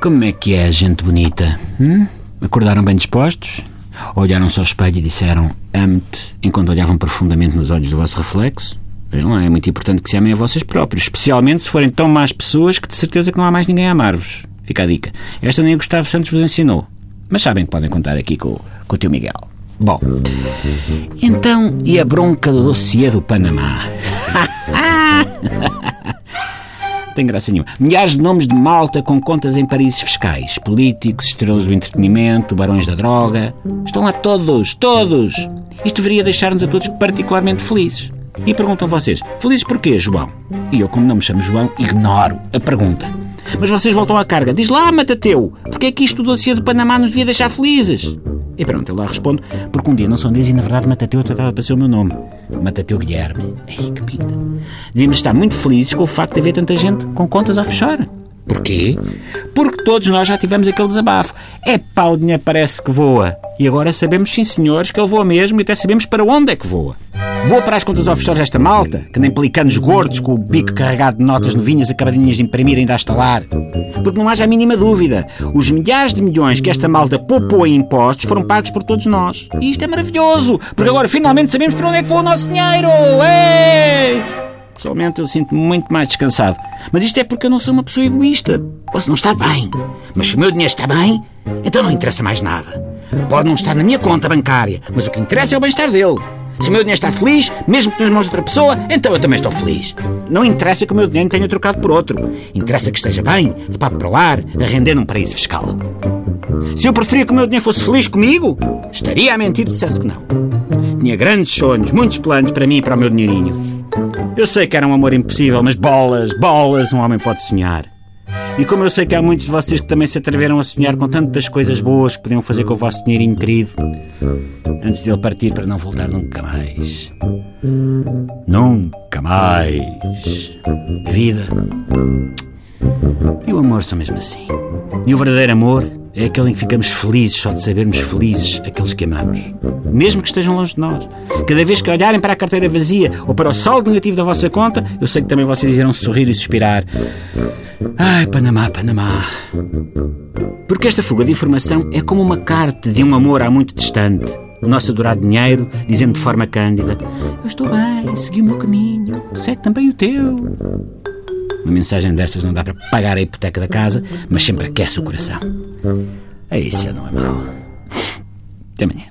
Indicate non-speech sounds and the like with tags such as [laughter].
Como é que é, gente bonita? Hum? Acordaram bem dispostos? Olharam-se ao espelho e disseram amo-te enquanto olhavam profundamente nos olhos do vosso reflexo? Vejam lá, é muito importante que se amem a vocês próprios, especialmente se forem tão más pessoas que de certeza que não há mais ninguém a amar-vos. Fica a dica. Esta nem o Gustavo Santos vos ensinou. Mas sabem que podem contar aqui com, com o teu Miguel. Bom, então, e a bronca do dossiê do Panamá? [laughs] [laughs] Tem graça nenhuma. Milhares de nomes de malta com contas em paraísos fiscais. Políticos, estrelas do entretenimento, barões da droga. Estão lá todos, todos. Isto deveria deixar-nos a todos particularmente felizes. E perguntam vocês, felizes porquê, João? E eu, como não me chamo João, ignoro a pergunta. Mas vocês voltam à carga. Diz lá, Matateu, porque é que isto do dossiê do Panamá nos devia deixar felizes? E pronto, eu lá respondo, porque um dia não são dias e na verdade Matateu tratava para ser o meu nome. Matateu Guilherme. Ai, que pinta. Devíamos estar muito felizes com o facto de haver tanta gente com contas a fechar. Porquê? Porque todos nós já tivemos aquele desabafo. É pá, o dinheiro parece que voa. E agora sabemos, sim senhores, que ele voa mesmo e até sabemos para onde é que voa. Voa para as contas offshore esta malta, que nem pelicanos gordos com o bico carregado de notas novinhas acabadinhas de imprimir ainda a estalar. Porque não haja a mínima dúvida, os milhares de milhões que esta malta poupou em impostos foram pagos por todos nós. E isto é maravilhoso, porque agora finalmente sabemos para onde é que voa o nosso dinheiro. Ei! Pessoalmente eu sinto-me muito mais descansado. Mas isto é porque eu não sou uma pessoa egoísta. Posso não estar bem, mas se o meu dinheiro está bem, então não interessa mais nada. Pode não estar na minha conta bancária, mas o que interessa é o bem-estar dele. Se o meu dinheiro está feliz, mesmo que nas mãos de outra pessoa, então eu também estou feliz. Não interessa que o meu dinheiro tenha trocado por outro. Interessa que esteja bem, de papo para o ar, a render num paraíso fiscal. Se eu preferia que o meu dinheiro fosse feliz comigo, estaria a mentir se dissesse que não. Tinha grandes sonhos, muitos planos para mim e para o meu dinheirinho. Eu sei que era um amor impossível, mas bolas, bolas, um homem pode sonhar. E como eu sei que há muitos de vocês que também se atreveram a sonhar com tantas coisas boas que podiam fazer com o vosso dinheirinho querido, antes de ele partir para não voltar nunca mais. Nunca mais. A vida e o amor são mesmo assim. E o verdadeiro amor é aquele em que ficamos felizes só de sabermos felizes aqueles que amamos. Mesmo que estejam longe de nós. Cada vez que olharem para a carteira vazia ou para o saldo negativo da vossa conta, eu sei que também vocês irão sorrir e suspirar. Ai, Panamá, Panamá. Porque esta fuga de informação é como uma carta de um amor há muito distante. O nosso adorado dinheiro, dizendo de forma cândida: Eu estou bem, segui o meu caminho, segue também o teu. Uma mensagem destas não dá para pagar a hipoteca da casa, mas sempre aquece o coração. É isso, já não é mau. Até amanhã.